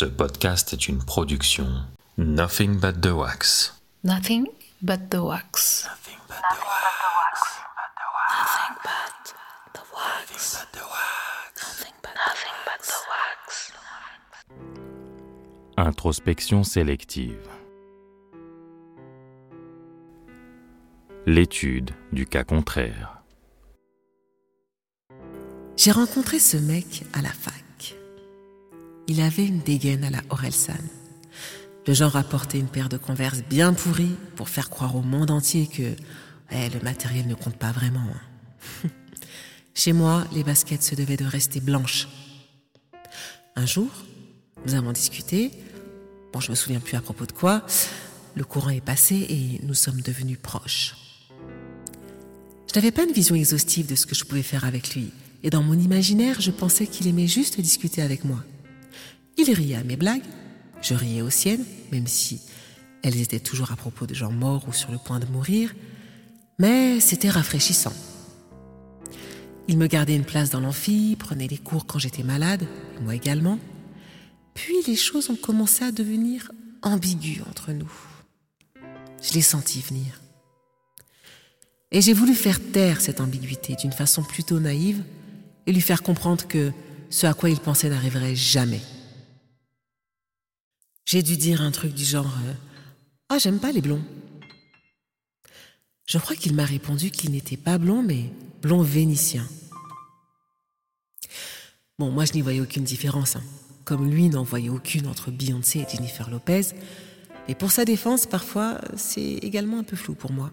Ce podcast est une production Nothing But The Wax. Nothing but the wax. Nothing but the wax. Nothing but the wax. Nothing but, nothing but the wax. Introspection sélective. L'étude du cas contraire. J'ai rencontré ce mec à la fac. Il avait une dégaine à la Orelsan. Le genre à porter une paire de converses bien pourries pour faire croire au monde entier que eh, le matériel ne compte pas vraiment. hein. Chez moi, les baskets se devaient de rester blanches. Un jour, nous avons discuté. Bon, je me souviens plus à propos de quoi. Le courant est passé et nous sommes devenus proches. Je n'avais pas une vision exhaustive de ce que je pouvais faire avec lui. Et dans mon imaginaire, je pensais qu'il aimait juste discuter avec moi. Il riait à mes blagues, je riais aux siennes, même si elles étaient toujours à propos de gens morts ou sur le point de mourir, mais c'était rafraîchissant. Il me gardait une place dans l'amphi, prenait les cours quand j'étais malade, moi également. Puis les choses ont commencé à devenir ambiguës entre nous. Je l'ai senti venir. Et j'ai voulu faire taire cette ambiguïté d'une façon plutôt naïve et lui faire comprendre que ce à quoi il pensait n'arriverait jamais. J'ai dû dire un truc du genre euh, Ah, j'aime pas les blonds. Je crois qu'il m'a répondu qu'il n'était pas blond, mais blond vénitien. Bon, moi je n'y voyais aucune différence, hein. comme lui n'en voyait aucune entre Beyoncé et Jennifer Lopez. Et pour sa défense, parfois, c'est également un peu flou pour moi.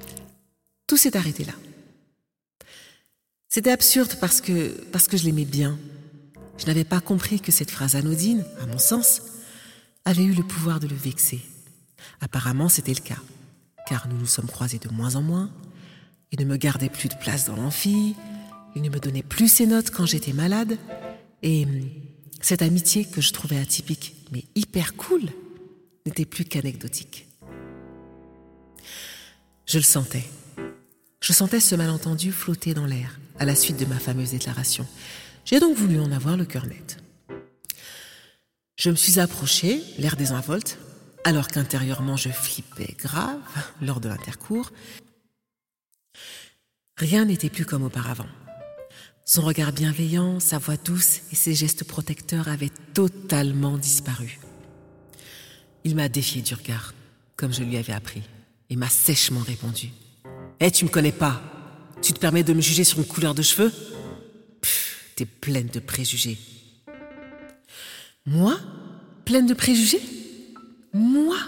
Tout s'est arrêté là. C'était absurde parce que, parce que je l'aimais bien. Je n'avais pas compris que cette phrase anodine, à mon sens, avait eu le pouvoir de le vexer. Apparemment, c'était le cas, car nous nous sommes croisés de moins en moins. Il ne me gardait plus de place dans l'amphi, il ne me donnait plus ses notes quand j'étais malade, et hum, cette amitié que je trouvais atypique, mais hyper cool, n'était plus qu'anecdotique. Je le sentais. Je sentais ce malentendu flotter dans l'air à la suite de ma fameuse déclaration. J'ai donc voulu en avoir le cœur net. Je me suis approchée, l'air désinvolte, alors qu'intérieurement je flippais grave lors de l'intercours. Rien n'était plus comme auparavant. Son regard bienveillant, sa voix douce et ses gestes protecteurs avaient totalement disparu. Il m'a défié du regard, comme je lui avais appris, et m'a sèchement répondu. Eh, tu me connais pas Tu te permets de me juger sur une couleur de cheveux? Pff, T'es pleine de préjugés. Moi? Pleine de préjugés? Moi?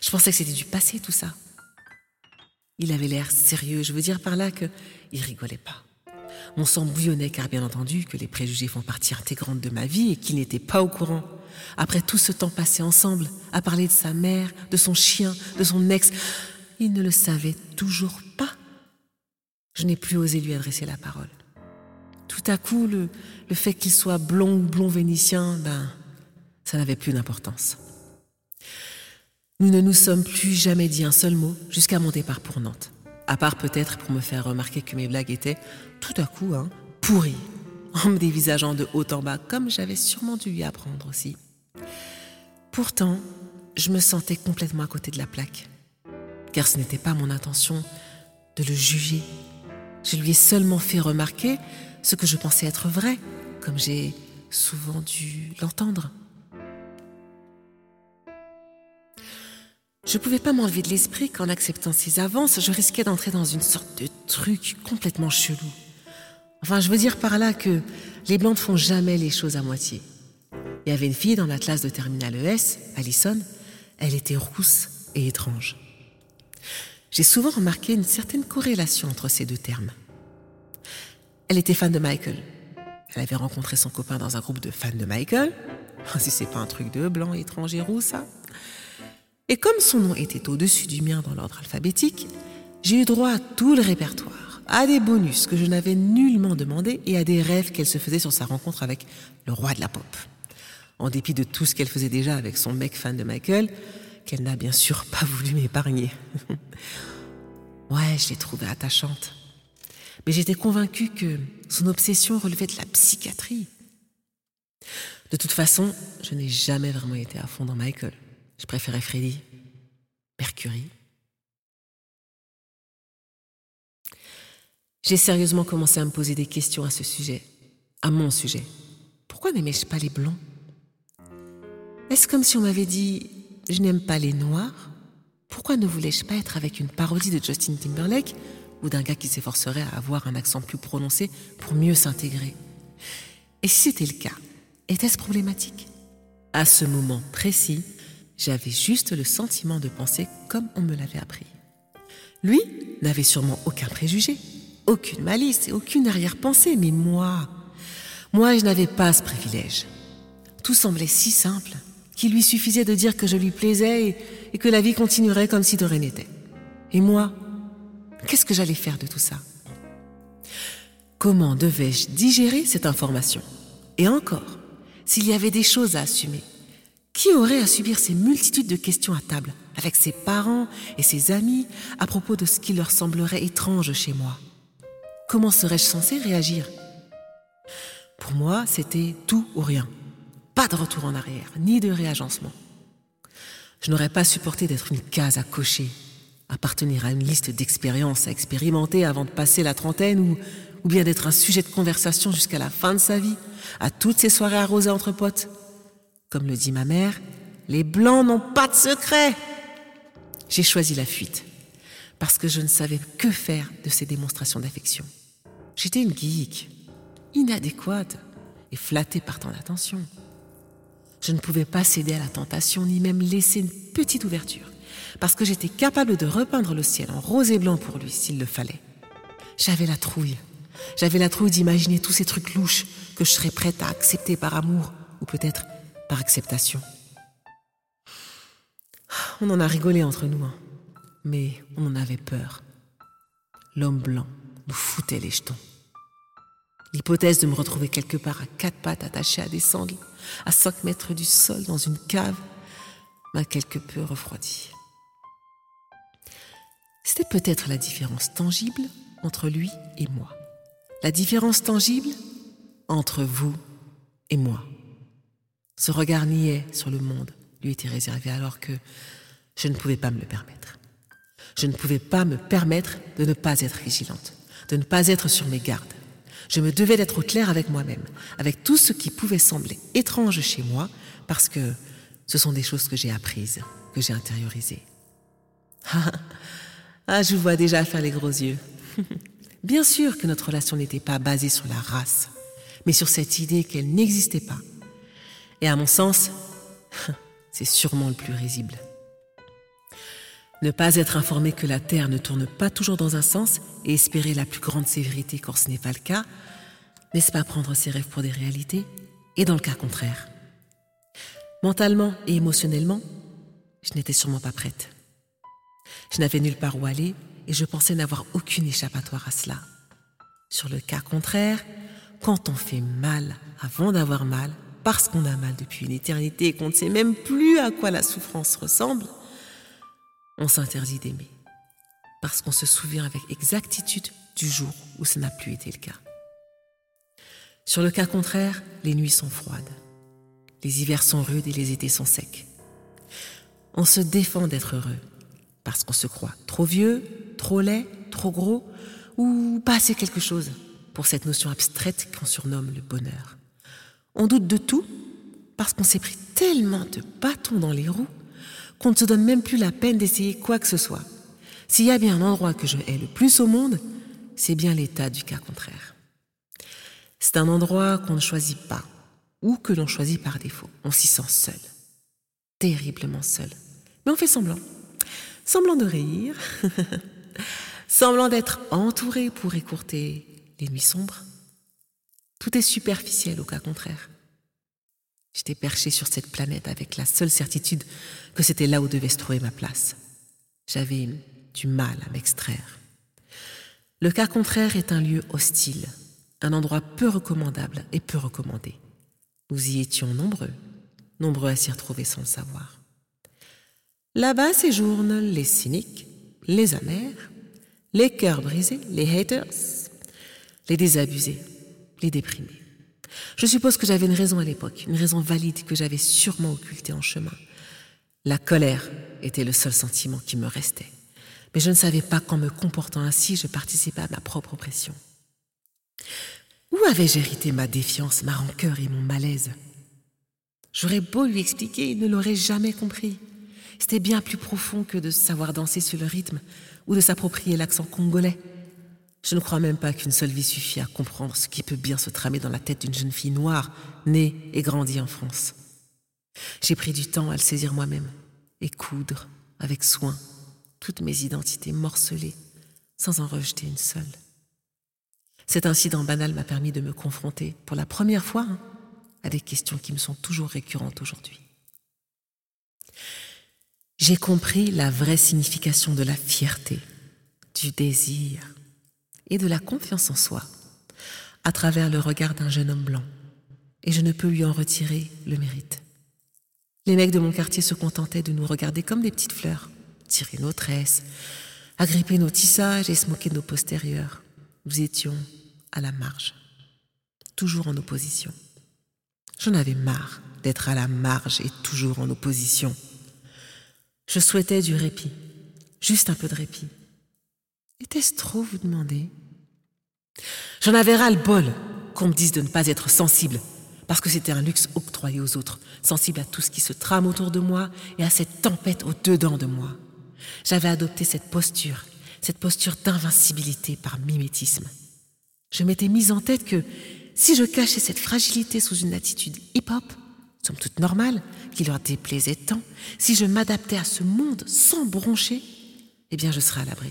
Je pensais que c'était du passé tout ça. Il avait l'air sérieux, je veux dire par là que il rigolait pas. Mon sang bouillonnait car bien entendu que les préjugés font partie intégrante de ma vie et qu'il n'était pas au courant. Après tout ce temps passé ensemble, à parler de sa mère, de son chien, de son ex, il ne le savait toujours pas. Je n'ai plus osé lui adresser la parole. Tout à coup, le, fait qu'il soit blond ou blond vénitien, ben, ça n'avait plus d'importance. Nous ne nous sommes plus jamais dit un seul mot jusqu'à mon départ pour Nantes. À part peut-être pour me faire remarquer que mes blagues étaient, tout à coup, hein, pourries, en me dévisageant de haut en bas, comme j'avais sûrement dû lui apprendre aussi. Pourtant, je me sentais complètement à côté de la plaque, car ce n'était pas mon intention de le juger. Je lui ai seulement fait remarquer ce que je pensais être vrai, comme j'ai souvent dû l'entendre. Je ne pouvais pas m'enlever de l'esprit qu'en acceptant ses avances, je risquais d'entrer dans une sorte de truc complètement chelou. Enfin, je veux dire par là que les blancs ne font jamais les choses à moitié. Il y avait une fille dans la de terminale ES, Allison, elle était rousse et étrange. J'ai souvent remarqué une certaine corrélation entre ces deux termes. Elle était fan de Michael. Elle avait rencontré son copain dans un groupe de fans de Michael. Si c'est pas un truc de blanc, étranger, roux, ça. Et comme son nom était au-dessus du mien dans l'ordre alphabétique, j'ai eu droit à tout le répertoire, à des bonus que je n'avais nullement demandé et à des rêves qu'elle se faisait sur sa rencontre avec le roi de la pop. En dépit de tout ce qu'elle faisait déjà avec son mec fan de Michael, qu'elle n'a bien sûr pas voulu m'épargner. ouais, je l'ai trouvée attachante. Mais j'étais convaincue que son obsession relevait de la psychiatrie. De toute façon, je n'ai jamais vraiment été à fond dans Michael. Je préférais Freddy, Mercury. J'ai sérieusement commencé à me poser des questions à ce sujet, à mon sujet. Pourquoi n'aimais-je pas les blonds Est-ce comme si on m'avait dit je n'aime pas les noirs Pourquoi ne voulais-je pas être avec une parodie de Justin Timberlake ou d'un gars qui s'efforcerait à avoir un accent plus prononcé pour mieux s'intégrer? Et si c'était le cas, était-ce problématique? À ce moment précis, j'avais juste le sentiment de penser comme on me l'avait appris. Lui n'avait sûrement aucun préjugé, aucune malice et aucune arrière-pensée, mais moi, moi je n'avais pas ce privilège. Tout semblait si simple qu'il lui suffisait de dire que je lui plaisais et, que la vie continuerait comme si de rien n'était. Et moi, Qu'est-ce que j'allais faire de tout ça? Comment devais-je digérer cette information? Et encore, s'il y avait des choses à assumer, qui aurait à subir ces multitudes de questions à table avec ses parents et ses amis à propos de ce qui leur semblerait étrange chez moi? Comment serais-je censé réagir? Pour moi, c'était tout ou rien. Pas de retour en arrière, ni de réagencement. Je n'aurais pas supporté d'être une case à cocher appartenir à une liste d'expériences à expérimenter avant de passer la trentaine ou, bien d'être un sujet de conversation jusqu'à la fin de sa vie, à toutes ces soirées arrosées entre potes. Comme le dit ma mère, les blancs n'ont pas de secret. J'ai choisi la fuite parce que je ne savais que faire de ces démonstrations d'affection. J'étais une geek, inadéquate et flattée par tant d'attention. Je ne pouvais pas céder à la tentation ni même laisser une petite ouverture parce que j'étais capable de repeindre le ciel en rose et blanc pour lui s'il le fallait. J'avais la trouille. J'avais la trouille d'imaginer tous ces trucs louches que je serais prête à accepter par amour ou peut-être par acceptation. On en a rigolé entre nous, hein. mais on en avait peur. L'homme blanc nous foutait les jetons. L'hypothèse de me retrouver quelque part à quatre pattes attachées à des sangles, à cinq mètres du sol dans une cave, m'a quelque peu refroidi. C'était peut-être la différence tangible entre lui et moi. La différence tangible entre vous et moi. Ce regard niais sur le monde lui était réservé alors que je ne pouvais pas me le permettre. Je ne pouvais pas me permettre de ne pas être vigilante, de ne pas être sur mes gardes. Je me devais d'être au clair avec moi-même, avec tout ce qui pouvait sembler étrange chez moi, parce que ce sont des choses que j'ai apprises, que j'ai intériorisées. Ah, je vous vois déjà faire les gros yeux. Bien sûr que notre relation n'était pas basée sur la race, mais sur cette idée qu'elle n'existait pas. Et à mon sens, c'est sûrement le plus risible. Ne pas être informé que la Terre ne tourne pas toujours dans un sens et espérer la plus grande sévérité quand ce n'est pas le cas, n'est-ce pas prendre ses rêves pour des réalités Et dans le cas contraire Mentalement et émotionnellement, je n'étais sûrement pas prête. Je n'avais nulle part où aller et je pensais n'avoir aucune échappatoire à cela. Sur le cas contraire, quand on fait mal avant d'avoir mal, parce qu'on a mal depuis une éternité et qu'on ne sait même plus à quoi la souffrance ressemble, on s'interdit d'aimer, parce qu'on se souvient avec exactitude du jour où ça n'a plus été le cas. Sur le cas contraire, les nuits sont froides, les hivers sont rudes et les étés sont secs. On se défend d'être heureux, parce qu'on se croit trop vieux, trop laid, trop gros, ou pas assez quelque chose pour cette notion abstraite qu'on surnomme le bonheur. On doute de tout parce qu'on s'est pris tellement de bâtons dans les roues qu'on ne se donne même plus la peine d'essayer quoi que ce soit. S'il y a bien un endroit que je hais le plus au monde, c'est bien l'état du cas contraire. C'est un endroit qu'on ne choisit pas ou que l'on choisit par défaut. On s'y sent seul, terriblement seul. Mais on fait semblant semblant de rire, semblant d'être entouré pour écourter les nuits sombres. Tout est superficiel au cas contraire. J'étais perché sur cette planète avec la seule certitude que c'était là où devait se trouver ma place. J'avais du mal à m'extraire. Le cas contraire est un lieu hostile, un endroit peu recommandable et peu recommandé. Nous y étions nombreux, nombreux à s'y retrouver sans le savoir. Là-bas séjournent les cyniques, les amers, les cœurs brisés, les haters, les désabusés, les déprimés. Je suppose que j'avais une raison à l'époque, une raison valide que j'avais sûrement occultée en chemin. La colère était le seul sentiment qui me restait. Mais je ne savais pas qu'en me comportant ainsi, je participais à ma propre oppression. Où avais-je hérité ma défiance, ma rancœur et mon malaise? J'aurais beau lui expliquer, il ne l'aurait jamais compris. C'était bien plus profond que de savoir danser sur le rythme ou de s'approprier l'accent congolais. Je ne crois même pas qu'une seule vie suffit à comprendre ce qui peut bien se tramer dans la tête d'une jeune fille noire, née et grandie en France. J'ai pris du temps à le saisir moi-même et coudre, avec soin, toutes mes identités morcelées, sans en rejeter une seule. Cet incident banal m'a permis de me confronter, pour la première fois, hein, à des questions qui me sont toujours récurrentes aujourd'hui. J'ai compris la vraie signification de la fierté, du désir et de la confiance en soi à travers le regard d'un jeune homme blanc, et je ne peux lui en retirer le mérite. Les mecs de mon quartier se contentaient de nous regarder comme des petites fleurs, tirer nos tresses, agripper nos tissages et se moquer de nos postérieurs. Nous étions à la marge, toujours en opposition. J'en avais marre d'être à la marge et toujours en opposition. Je souhaitais du répit, juste un peu de répit. Était-ce trop vous demander? J'en avais ras le bol qu'on me dise de ne pas être sensible, parce que c'était un luxe octroyé aux autres, sensible à tout ce qui se trame autour de moi et à cette tempête au-dedans de moi. J'avais adopté cette posture, cette posture d'invincibilité par mimétisme. Je m'étais mise en tête que si je cachais cette fragilité sous une attitude hip-hop, somme toute normale, qui leur déplaisait tant, si je m'adaptais à ce monde sans broncher, eh bien je serais à l'abri.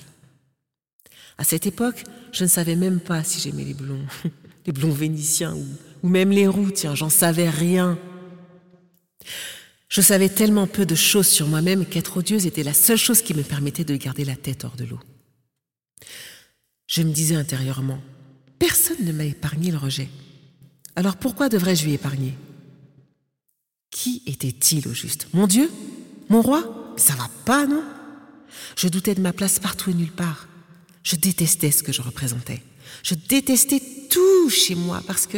À cette époque, je ne savais même pas si j'aimais les blonds, les blonds vénitiens ou, même les roux, tiens, j'en savais rien. Je savais tellement peu de choses sur moi-même qu'être odieuse était la seule chose qui me permettait de garder la tête hors de l'eau. Je me disais intérieurement, personne ne m'a épargné le rejet. Alors pourquoi devrais-je lui épargner? Qui était-il au juste? Mon Dieu? Mon roi? Ça va pas, non? Je doutais de ma place partout et nulle part. Je détestais ce que je représentais. Je détestais tout chez moi parce que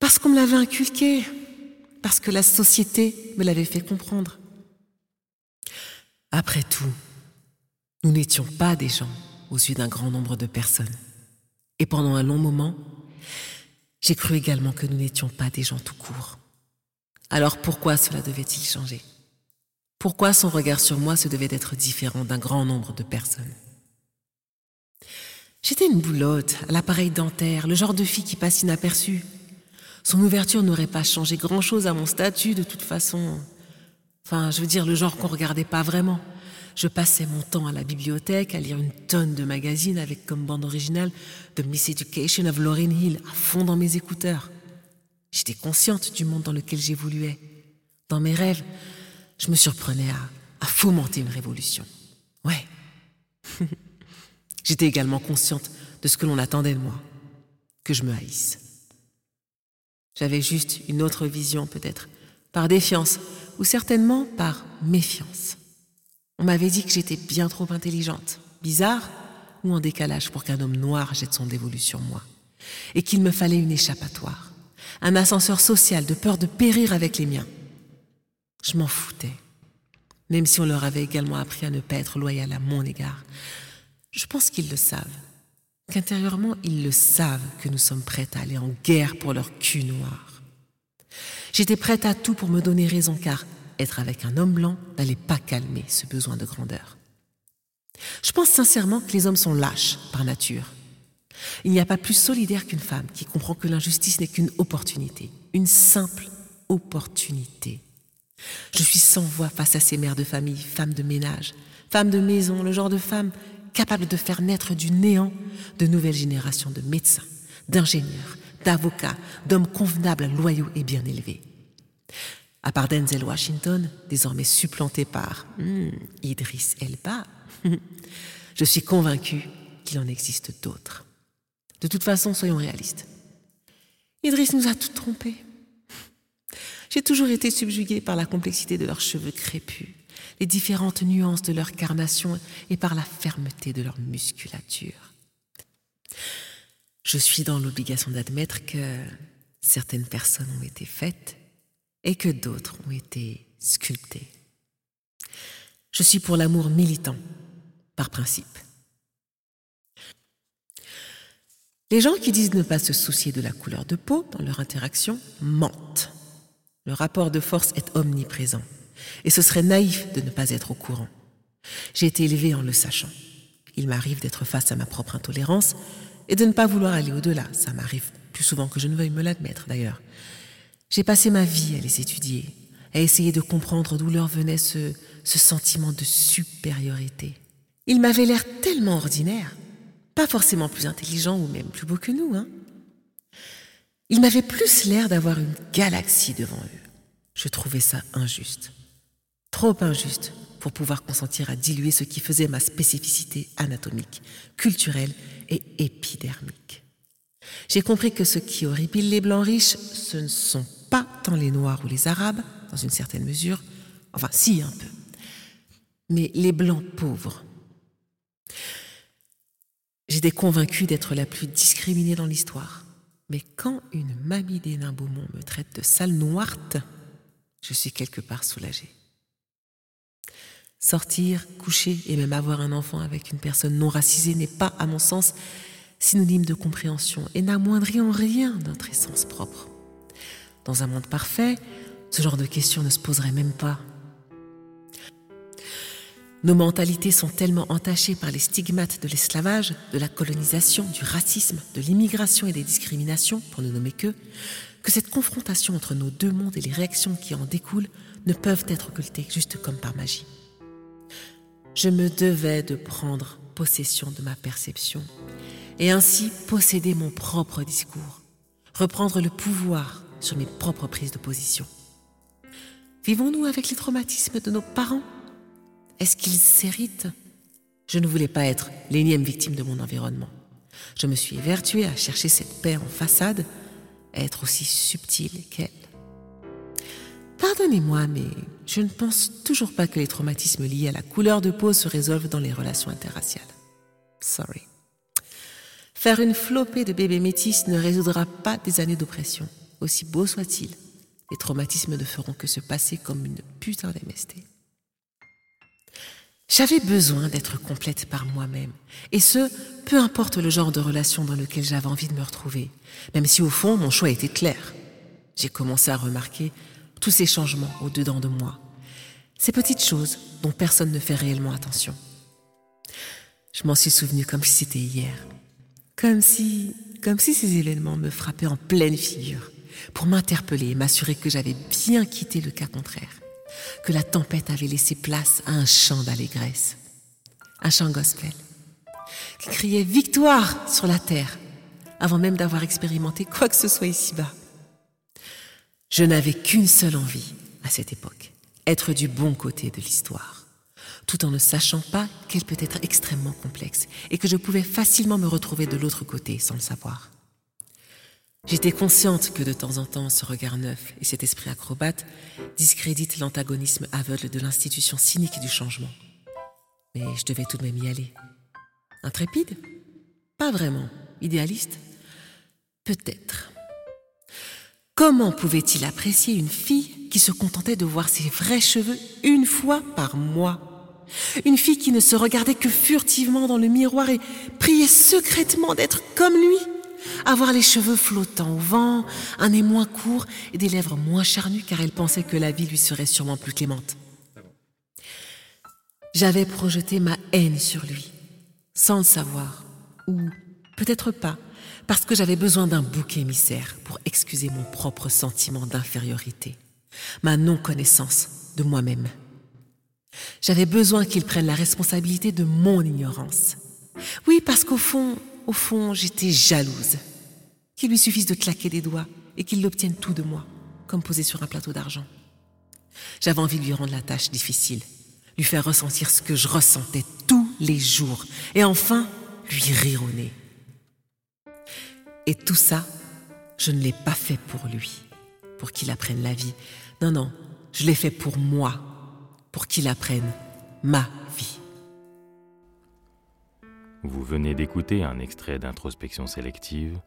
parce qu'on me l'avait inculqué, parce que la société me l'avait fait comprendre. Après tout, nous n'étions pas des gens aux yeux d'un grand nombre de personnes. Et pendant un long moment, j'ai cru également que nous n'étions pas des gens tout court. Alors pourquoi cela devait-il changer? Pourquoi son regard sur moi se devait être différent d'un grand nombre de personnes? J'étais une boulotte, à l'appareil dentaire, le genre de fille qui passe inaperçue. Son ouverture n'aurait pas changé grand-chose à mon statut de toute façon. Enfin, je veux dire, le genre qu'on regardait pas vraiment. Je passais mon temps à la bibliothèque à lire une tonne de magazines avec comme bande originale The Miss Education of Lauryn Hill à fond dans mes écouteurs. J'étais consciente du monde dans lequel j'évoluais. Dans mes rêves, je me surprenais à, à fomenter une révolution. Ouais. J'étais également consciente de ce que l'on attendait de moi, que je me haïsse. J'avais juste une autre vision peut-être, par défiance ou certainement par méfiance. On m'avait dit que j'étais bien trop intelligente, bizarre ou en décalage pour qu'un homme noir jette son dévolu sur moi, et qu'il me fallait une échappatoire un ascenseur social de peur de périr avec les miens. Je m'en foutais, même si on leur avait également appris à ne pas être loyal à mon égard. Je pense qu'ils le savent, qu'intérieurement ils le savent que nous sommes prêts à aller en guerre pour leur cul noir. J'étais prête à tout pour me donner raison, car être avec un homme blanc n'allait pas calmer ce besoin de grandeur. Je pense sincèrement que les hommes sont lâches par nature il n'y a pas plus solidaire qu'une femme qui comprend que l'injustice n'est qu'une opportunité, une simple opportunité. Je suis sans voix face à ces mères de famille, femmes de ménage, femmes de maison, le genre de femmes capables de faire naître du néant de nouvelles générations de médecins, d'ingénieurs, d'avocats, d'hommes convenables, loyaux et bien élevés. À part Denzel Washington, désormais supplanté par hmm, Idris Elba, je suis convaincue qu'il en existe d'autres. De toute façon, soyons réalistes. Idriss nous a tout trompés. J'ai toujours été subjuguée par la complexité de leurs cheveux crépus, les différentes nuances de leur carnation et par la fermeté de leur musculature. Je suis dans l'obligation d'admettre que certaines personnes ont été faites et que d'autres ont été sculptées. Je suis pour l'amour militant, par principe. Les gens qui disent ne pas se soucier de la couleur de peau dans leur interaction mentent. Le rapport de force est omniprésent et ce serait naïf de ne pas être au courant. J'ai été élevé en le sachant. Il m'arrive d'être face à ma propre intolérance et de ne pas vouloir aller au-delà. Ça m'arrive plus souvent que je ne veuille me l'admettre d'ailleurs. J'ai passé ma vie à les étudier, à essayer de comprendre d'où leur venait ce, sentiment de supériorité. Ils m'avaient l'air tellement ordinaire, pas forcément plus intelligents ou même plus beaux que nous. Hein. Ils m'avaient plus l'air d'avoir une galaxie devant eux. Je trouvais ça injuste. Trop injuste pour pouvoir consentir à diluer ce qui faisait ma spécificité anatomique, culturelle et épidermique. J'ai compris que ce qui horripile les blancs riches, ce ne sont pas tant les noirs ou les arabes, dans une certaine mesure, enfin si un peu, mais les blancs pauvres. J'étais convaincue d'être la plus discriminée dans l'histoire. Mais quand une mamie des Beaumont me traite de sale noirte, je suis quelque part soulagée. Sortir, coucher et même avoir un enfant avec une personne non racisée n'est pas, à mon sens, synonyme de compréhension et n'amoindrit en rien notre essence propre. Dans un monde parfait, ce genre de questions ne se poserait même pas. Nos mentalités sont tellement entachées par les stigmates de l'esclavage, de la colonisation, du racisme, de l'immigration et des discriminations, pour ne nommer que, que cette confrontation entre nos deux mondes et les réactions qui en découlent ne peuvent être occultées juste comme par magie. Je me devais de prendre possession de ma perception et ainsi posséder mon propre discours, reprendre le pouvoir sur mes propres prises de position. Vivons-nous avec les traumatismes de nos parents? Est-ce qu'ils s'héritent Je ne voulais pas être l'énième victime de mon environnement. Je me suis évertuée à chercher cette paix en façade, être aussi subtile qu'elle. Pardonnez-moi, mais je ne pense toujours pas que les traumatismes liés à la couleur de peau se résolvent dans les relations interraciales. Sorry. Faire une flopée de bébés métis ne résoudra pas des années d'oppression, aussi beau soit-il. Les traumatismes ne feront que se passer comme une putain d'MST. J'avais besoin d'être complète par moi-même, et ce, peu importe le genre de relation dans lequel j'avais envie de me retrouver, même si au fond mon choix était clair. J'ai commencé à remarquer tous ces changements au-dedans de moi. Ces petites choses dont personne ne fait réellement attention. Je m'en suis souvenu comme si c'était hier. Comme si, comme si ces événements me frappaient en pleine figure pour m'interpeller et m'assurer que j'avais bien quitté le cas contraire, que la tempête avait laissé place à un chant d'allégresse, un chant gospel, qui criait victoire sur la terre avant même d'avoir expérimenté quoi que ce soit ici-bas. Je n'avais qu'une seule envie à cette époque, être du bon côté de l'histoire, tout en ne sachant pas qu'elle peut être extrêmement complexe et que je pouvais facilement me retrouver de l'autre côté sans le savoir. J'étais consciente que de temps en temps, ce regard neuf et cet esprit acrobate discréditent l'antagonisme aveugle de l'institution cynique du changement. Mais je devais tout de même y aller. Intrépide? Pas vraiment. Idéaliste? Peut-être. Comment pouvait-il apprécier une fille qui se contentait de voir ses vrais cheveux une fois par mois? Une fille qui ne se regardait que furtivement dans le miroir et priait secrètement d'être comme lui? Avoir les cheveux flottants au vent, un nez moins court et des lèvres moins charnues car elle pensait que la vie lui serait sûrement plus clémente. J'avais projeté ma haine sur lui, sans le savoir, ou peut-être pas, parce que j'avais besoin d'un bouc émissaire pour excuser mon propre sentiment d'infériorité, ma non-connaissance de moi-même. J'avais besoin qu'il prenne la responsabilité de mon ignorance. Oui, parce qu'au fond, au fond, j'étais jalouse. Qu'il lui suffise de claquer des doigts et qu'il l'obtienne tout de moi, comme posé sur un plateau d'argent. J'avais envie de lui rendre la tâche difficile, lui faire ressentir ce que je ressentais tous les jours, et enfin lui rire au nez. Et tout ça, je ne l'ai pas fait pour lui, pour qu'il apprenne la vie. Non, non, je l'ai fait pour moi, pour qu'il apprenne ma vie. Vous venez d'écouter un extrait d'introspection sélective,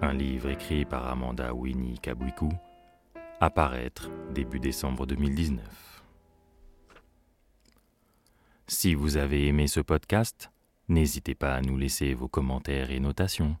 un livre écrit par Amanda Winnie Kabwiku, apparaître début décembre 2019. Si vous avez aimé ce podcast, n'hésitez pas à nous laisser vos commentaires et notations.